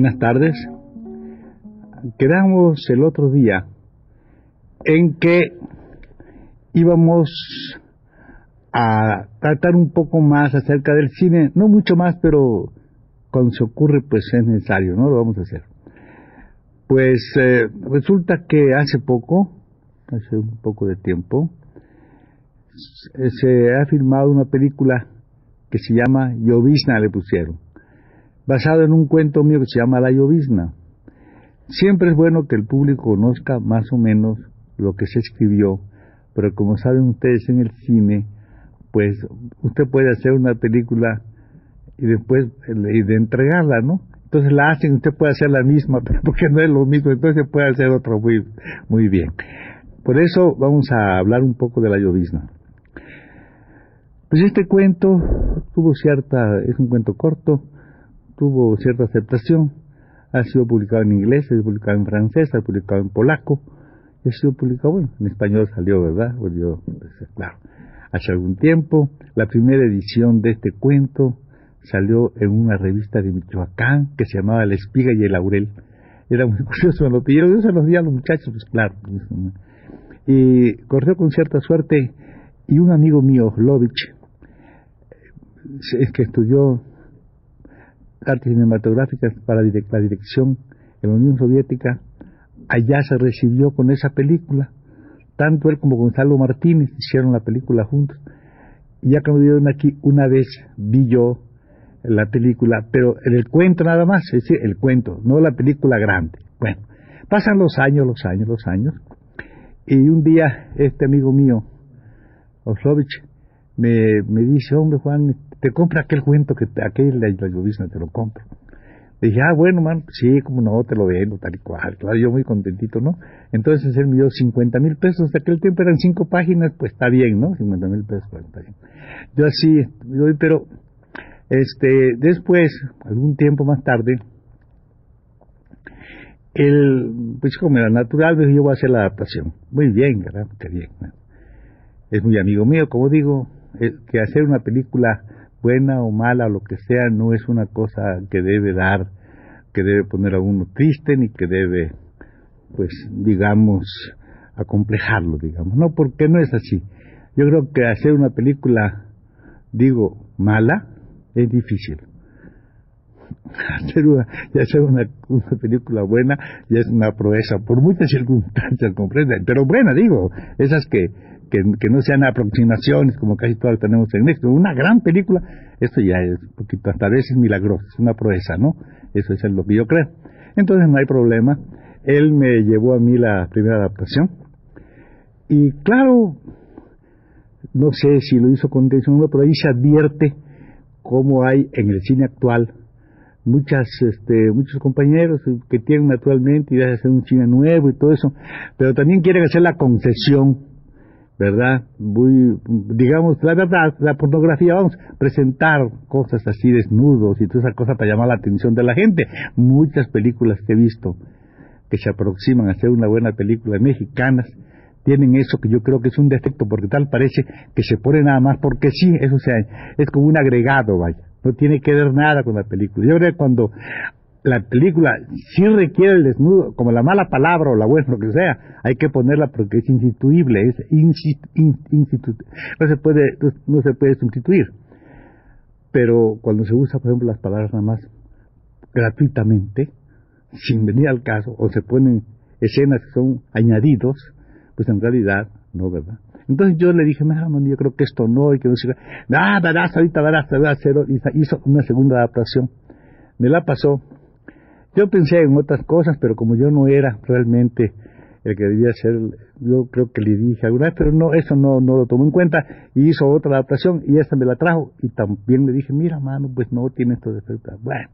Buenas tardes. Quedamos el otro día en que íbamos a tratar un poco más acerca del cine, no mucho más, pero cuando se ocurre pues es necesario, ¿no? Lo vamos a hacer. Pues eh, resulta que hace poco, hace un poco de tiempo, se ha filmado una película que se llama Llovizna, le pusieron, basado en un cuento mío que se llama La Llovizna. Siempre es bueno que el público conozca más o menos lo que se escribió, pero como saben ustedes en el cine, pues usted puede hacer una película y después y de entregarla, ¿no? Entonces la hacen, usted puede hacer la misma, pero porque no es lo mismo, entonces puede hacer otro muy, muy bien. Por eso vamos a hablar un poco de la llovizna. Pues este cuento tuvo cierta, es un cuento corto, tuvo cierta aceptación, ha sido publicado en inglés, ha sido publicado en francés, ha sido publicado en polaco, ha sido publicado, bueno, en español salió, ¿verdad? Pues pues, claro, hace algún tiempo, la primera edición de este cuento salió en una revista de Michoacán que se llamaba La Espiga y el Laurel. Era muy curioso, lo pidieron, yo se los di a los muchachos, pues claro. Y corrió con cierta suerte y un amigo mío, Lovich, es que estudió artes cinematográficas para la dirección en la Unión Soviética, allá se recibió con esa película. Tanto él como Gonzalo Martínez hicieron la película juntos. Y ya cuando vieron aquí, una vez vi yo la película, pero en el cuento nada más, es decir, el cuento, no la película grande. Bueno, pasan los años, los años, los años, y un día este amigo mío, Oslovich, me, me dice, hombre Juan, te compra aquel cuento que aquel la, la te lo compro. Le dije, ah, bueno, man, sí, como no, te lo vendo, tal y cual. Claro, yo muy contentito, ¿no? Entonces él me dio 50 mil pesos, de aquel tiempo eran cinco páginas, pues está bien, ¿no? 50 mil pesos, pues está bien. Yo así, pero este, después, algún tiempo más tarde, él, pues como era natural, pues yo voy a hacer la adaptación. Muy bien, ¿verdad? Qué bien. Es muy amigo mío, como digo, que hacer una película buena o mala o lo que sea no es una cosa que debe dar, que debe poner a uno triste ni que debe, pues, digamos, acomplejarlo, digamos. No, porque no es así. Yo creo que hacer una película, digo, mala, es difícil. Hacer una, hacer una, película buena ya es una proeza, por muchas circunstancias, comprenden, pero buena, digo, esas que, que, no sean aproximaciones como casi todas tenemos en México. Una gran película, esto ya es un poquito, hasta a veces milagroso, es una proeza, ¿no? Eso es lo que yo creo. Entonces no hay problema. Él me llevó a mí la primera adaptación. Y claro, no sé si lo hizo con intención pero ahí se advierte cómo hay en el cine actual muchas este, muchos compañeros que tienen naturalmente ideas de hacer un cine nuevo y todo eso, pero también quieren hacer la concesión, ¿verdad? Muy, digamos, la verdad, la pornografía, vamos, presentar cosas así desnudos y toda esa cosa para llamar la atención de la gente. Muchas películas que he visto que se aproximan a ser una buena película mexicanas, tienen eso que yo creo que es un defecto, porque tal parece que se pone nada más porque sí, eso sea, es como un agregado, vaya, no tiene que ver nada con la película. Yo creo que cuando la película sí requiere el desnudo, como la mala palabra o la buena, lo que sea, hay que ponerla porque es instituible, es no se puede, no se puede sustituir. Pero cuando se usa, por ejemplo, las palabras nada más gratuitamente, sin venir al caso, o se ponen escenas que son añadidos, pues en realidad no, ¿verdad? Entonces yo le dije, no, yo creo que esto no, y que no se... Ah, verás, ahorita verás, te voy a hizo una segunda adaptación. Me la pasó. Yo pensé en otras cosas, pero como yo no era realmente el que debía ser, yo creo que le dije alguna vez, pero no, eso no, no lo tomó en cuenta y hizo otra adaptación y esta me la trajo y también le dije, mira mano, pues no tiene estos defectos. Bueno,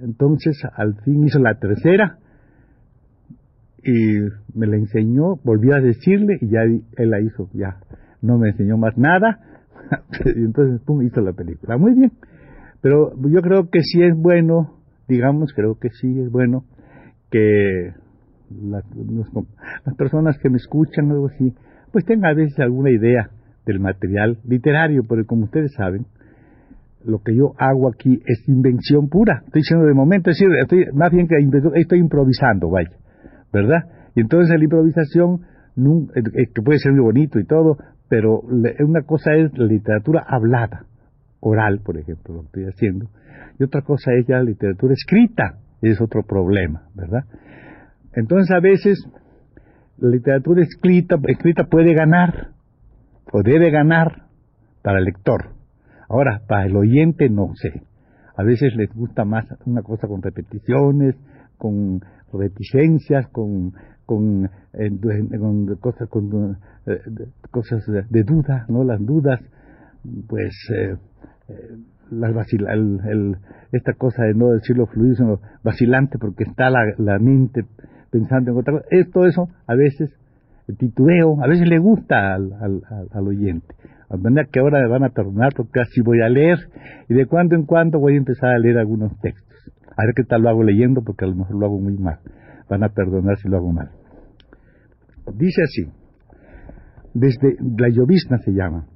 entonces al fin hizo la tercera y me la enseñó, volví a decirle y ya él la hizo, ya no me enseñó más nada y entonces pum, hizo la película. Muy bien, pero yo creo que sí es bueno, digamos, creo que sí es bueno que las, personas que me escuchan algo así, pues tengan a veces alguna idea del material literario, porque como ustedes saben, lo que yo hago aquí es invención pura. Estoy diciendo de momento, es decir, estoy, más bien que estoy improvisando, vaya, ¿verdad? Y entonces la improvisación, eh, eh, que puede ser muy bonito y todo, pero una cosa es la literatura hablada, oral, por ejemplo, lo que estoy haciendo, y otra cosa es ya la literatura escrita, es otro problema, ¿verdad? Entonces a veces la literatura escrita, escrita puede ganar, o debe ganar para el lector. Ahora, para el oyente no sé. A veces les gusta más una cosa con repeticiones, con reticencias, con, con, eh, cosas, con eh, cosas de, duda, ¿no? Las dudas, pues, eh, esta cosa de no decirlo fluido, sino vacilante, porque está la, la mente pensando en otra cosa. Es, todo eso, a veces, titubeo, a veces le gusta al, al, al oyente. De manera que ahora me van a perdonar porque así voy a leer y de cuando en cuando voy a empezar a leer algunos textos. A ver qué tal lo hago leyendo porque a lo mejor lo hago muy mal. Van a perdonar si lo hago mal. Dice así, desde la llovizna se llama.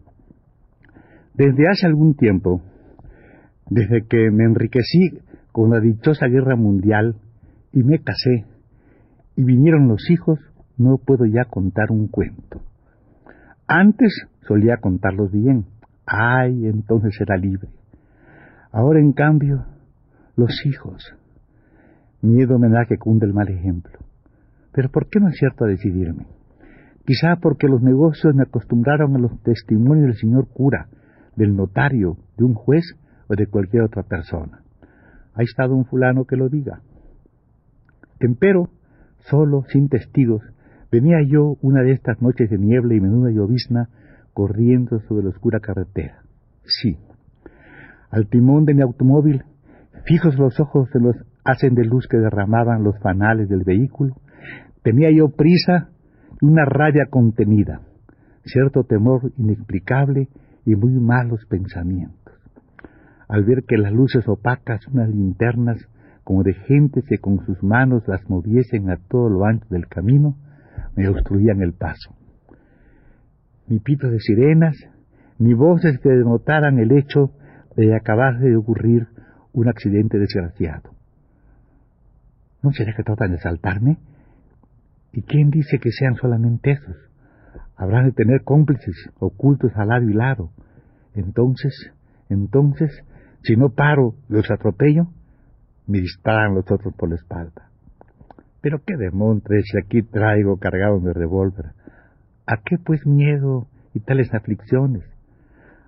Desde hace algún tiempo, desde que me enriquecí con la dichosa guerra mundial y me casé y vinieron los hijos, no puedo ya contar un cuento. Antes solía contarlos bien. Ay, entonces era libre. Ahora, en cambio, los hijos. Miedo me da que cunde el mal ejemplo. Pero ¿por qué no es cierto a decidirme? Quizá porque los negocios me acostumbraron a los testimonios del señor cura, del notario, de un juez o de cualquier otra persona. Ha estado un fulano que lo diga. Empero, solo, sin testigos, venía yo una de estas noches de niebla y menuda llovizna corriendo sobre la oscura carretera. Sí, al timón de mi automóvil, fijos los ojos en los hacen de luz que derramaban los fanales del vehículo, tenía yo prisa y una rabia contenida, cierto temor inexplicable y muy malos pensamientos. Al ver que las luces opacas, unas linternas como de gente que con sus manos las moviesen a todo lo ancho del camino, me obstruían el paso ni pitos de sirenas, ni voces que denotaran el hecho de acabar de ocurrir un accidente desgraciado. ¿No será que tratan de saltarme? ¿Y quién dice que sean solamente esos? Habrán de tener cómplices ocultos al lado y lado. Entonces, entonces, si no paro los atropello, me disparan los otros por la espalda. Pero qué demontre si aquí traigo cargado mi revólver. ¿A qué pues miedo y tales aflicciones?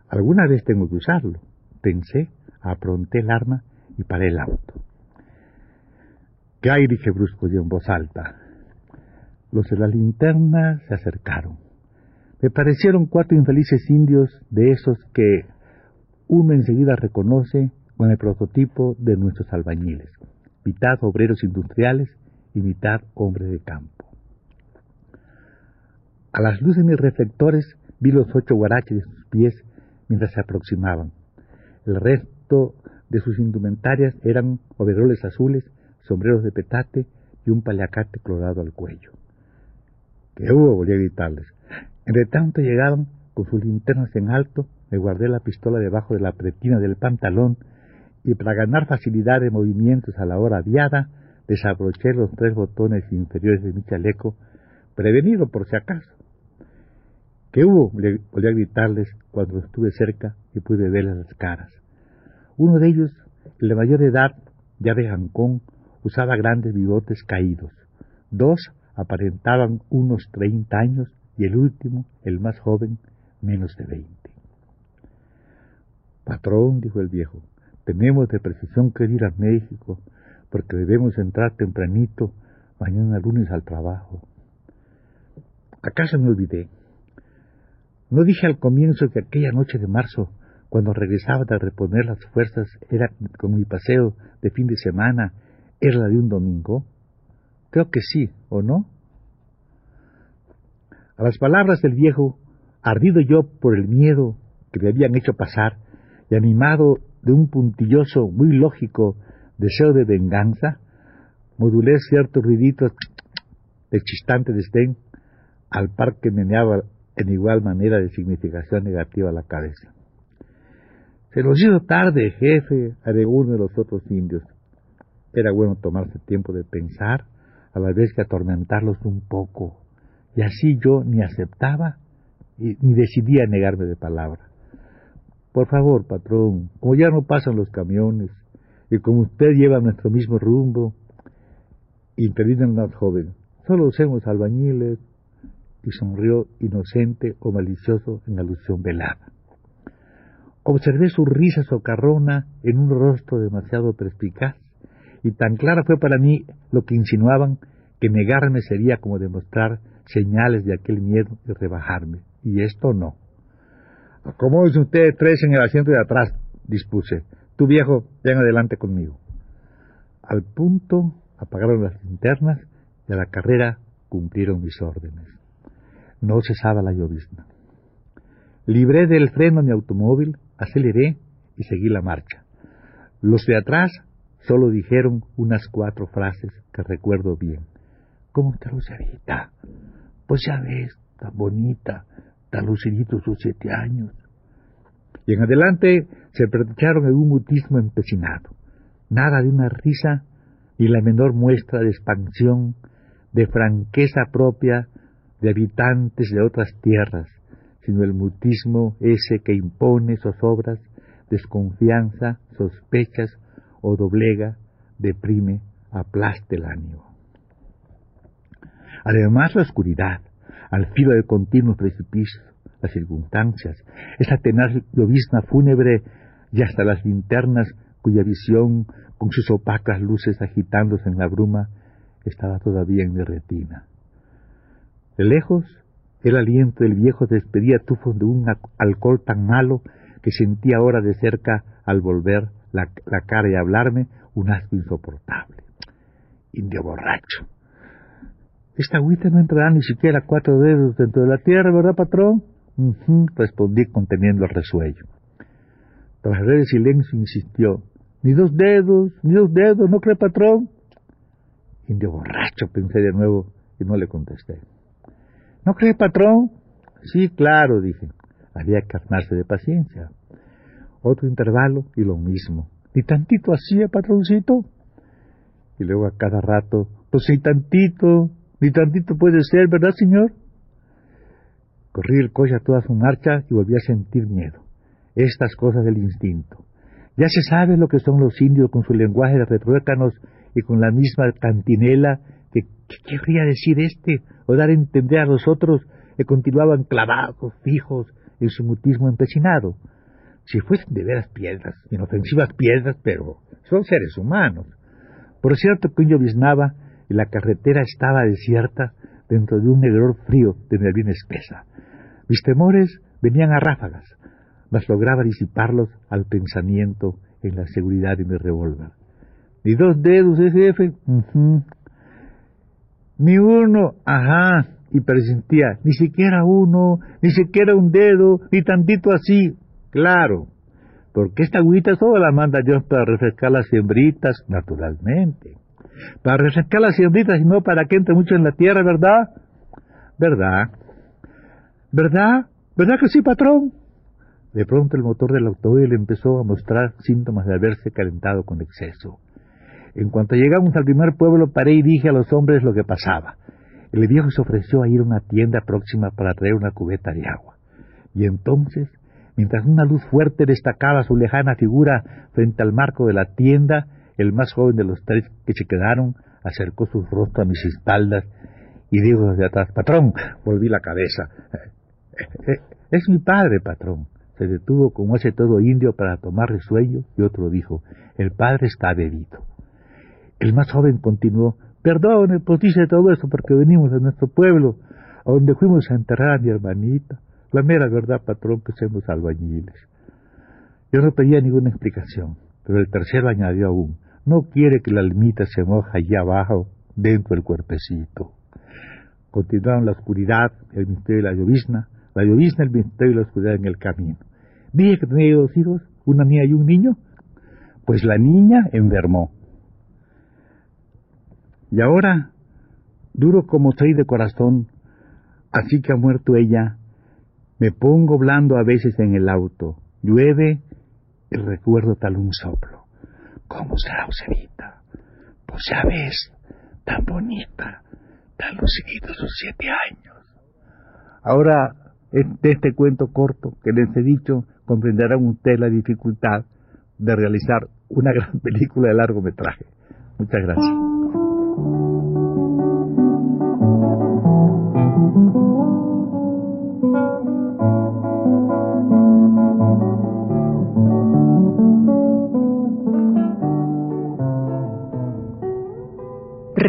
Alguna vez tengo que usarlo. Pensé, apronté el arma y paré el auto. ¿Qué hay? dije brusco y en voz alta. Los de la linterna se acercaron. Me parecieron cuatro infelices indios de esos que uno enseguida reconoce con el prototipo de nuestros albañiles, mitad obreros industriales y mitad hombres de campo. A las luces de mis reflectores vi los ocho guaraches de sus pies mientras se aproximaban. El resto de sus indumentarias eran overoles azules, sombreros de petate y un paliacate colorado al cuello. ¿Qué hubo? volví a gritarles. Entre tanto llegaban con sus linternas en alto, me guardé la pistola debajo de la pretina del pantalón y para ganar facilidad de movimientos a la hora aviada, desabroché los tres botones inferiores de mi chaleco, prevenido por si acaso. ¿Qué hubo? Volví a gritarles cuando estuve cerca y pude verles las caras. Uno de ellos, el de mayor edad, ya de Jancón, usaba grandes bigotes caídos. Dos aparentaban unos treinta años y el último, el más joven, menos de veinte. Patrón, dijo el viejo, tenemos de precisión que ir a México, porque debemos entrar tempranito mañana lunes al trabajo. ¿Acaso me olvidé? ¿No dije al comienzo que aquella noche de marzo, cuando regresaba de reponer las fuerzas, era como mi paseo de fin de semana, era la de un domingo? Creo que sí, ¿o no? A las palabras del viejo, ardido yo por el miedo que me habían hecho pasar y animado de un puntilloso, muy lógico deseo de venganza, modulé ciertos ruiditos de chistante desdén al par que meneaba en igual manera de significación negativa la cabeza. Se nos hizo tarde, jefe, agregó uno de los otros indios. Era bueno tomarse tiempo de pensar, a la vez que atormentarlos un poco, y así yo ni aceptaba ni decidía negarme de palabra. Por favor, patrón, como ya no pasan los camiones, y como usted lleva nuestro mismo rumbo, intervino más joven, solo somos albañiles, y sonrió inocente o malicioso en alusión velada. Observé su risa socarrona en un rostro demasiado perspicaz, y tan clara fue para mí lo que insinuaban que negarme sería como demostrar señales de aquel miedo y rebajarme, y esto no. Acomódense ustedes tres en el asiento de atrás, dispuse. Tu viejo, ven adelante conmigo. Al punto apagaron las linternas y a la carrera cumplieron mis órdenes. No cesaba la llovizna. Libré del freno mi automóvil, aceleré y seguí la marcha. Los de atrás solo dijeron unas cuatro frases que recuerdo bien. ¿Cómo está Lucerita? Pues ya ves, tan bonita, lucidito sus siete años. Y en adelante se pertrecharon en un mutismo empecinado. Nada de una risa ni la menor muestra de expansión, de franqueza propia de habitantes de otras tierras, sino el mutismo ese que impone zozobras, desconfianza, sospechas o doblega, deprime, aplasta el ánimo. Además la oscuridad, al filo de continuos precipicios, las circunstancias, esa tenaz llovizna fúnebre y hasta las linternas cuya visión, con sus opacas luces agitándose en la bruma, estaba todavía en mi retina. De lejos, el aliento del viejo despedía tufos de un alcohol tan malo que sentía ahora de cerca, al volver la, cara y hablarme, un asco insoportable. Indio borracho. Esta agüita no entrará ni siquiera cuatro dedos dentro de la tierra, ¿verdad, patrón? respondí conteniendo el resuello. Tras el silencio insistió. Ni dos dedos, ni dos dedos, ¿no cree, patrón? Indio borracho, pensé de nuevo y no le contesté. ¿No cree, patrón? Sí, claro, dije. Había que armarse de paciencia. Otro intervalo y lo mismo. Ni tantito hacía, patroncito. Y luego a cada rato, pues ni tantito, ni tantito puede ser, ¿verdad, señor? Corrí el coche a toda su marcha y volví a sentir miedo. Estas cosas del instinto. Ya se sabe lo que son los indios con su lenguaje de retruécanos y con la misma cantinela que, ¿qué querría decir este? O dar a entender a los otros que continuaban clavados, fijos, en su mutismo empecinado. Si fuesen de veras piedras, inofensivas piedras, pero son seres humanos. Por cierto que yo lloviznaba y la carretera estaba desierta dentro de un negror frío de neblina espesa. Mis temores venían a ráfagas, mas lograba disiparlos al pensamiento en la seguridad de mi revólver. Ni dos dedos, ese jefe. Ni uno, ajá, y presentía, ni siquiera uno, ni siquiera un dedo, ni tantito así. Claro, porque esta agüita solo la manda Dios para refrescar las siembritas, naturalmente. Para refrescar las siembritas y no para que entre mucho en la tierra, ¿verdad? ¿Verdad? ¿Verdad? ¿Verdad que sí, patrón? De pronto el motor del automóvil empezó a mostrar síntomas de haberse calentado con exceso. En cuanto llegamos al primer pueblo, paré y dije a los hombres lo que pasaba. El viejo se ofreció a ir a una tienda próxima para traer una cubeta de agua. Y entonces, mientras una luz fuerte destacaba su lejana figura frente al marco de la tienda, el más joven de los tres que se quedaron acercó su rostro a mis espaldas y dijo desde atrás, patrón, volví la cabeza. Eh, es mi padre, patrón. Se detuvo como ese todo indio para tomar resuello y otro dijo, el padre está bebido. El más joven continuó, perdone, pues dice todo eso porque venimos de nuestro pueblo. a donde fuimos a enterrar a mi hermanita. La mera verdad, patrón, que somos albañiles. Yo no pedía ninguna explicación, pero el tercero añadió aún, no quiere que la almita se moja allá abajo, dentro del cuerpecito. Continuaron la oscuridad, el misterio de la llovizna, la llovizna, el misterio y la oscuridad en el camino. Dije que tenía dos hijos, una niña y un niño. Pues la niña enfermó. Y ahora, duro como soy de corazón, así que ha muerto ella, me pongo blando a veces en el auto. Llueve y recuerdo tal un soplo. ¿Cómo será Joselita? Pues ya ves, tan bonita, tan luciditos sus siete años. Ahora, de este cuento corto que les he dicho, comprenderán ustedes la dificultad de realizar una gran película de largometraje. Muchas gracias.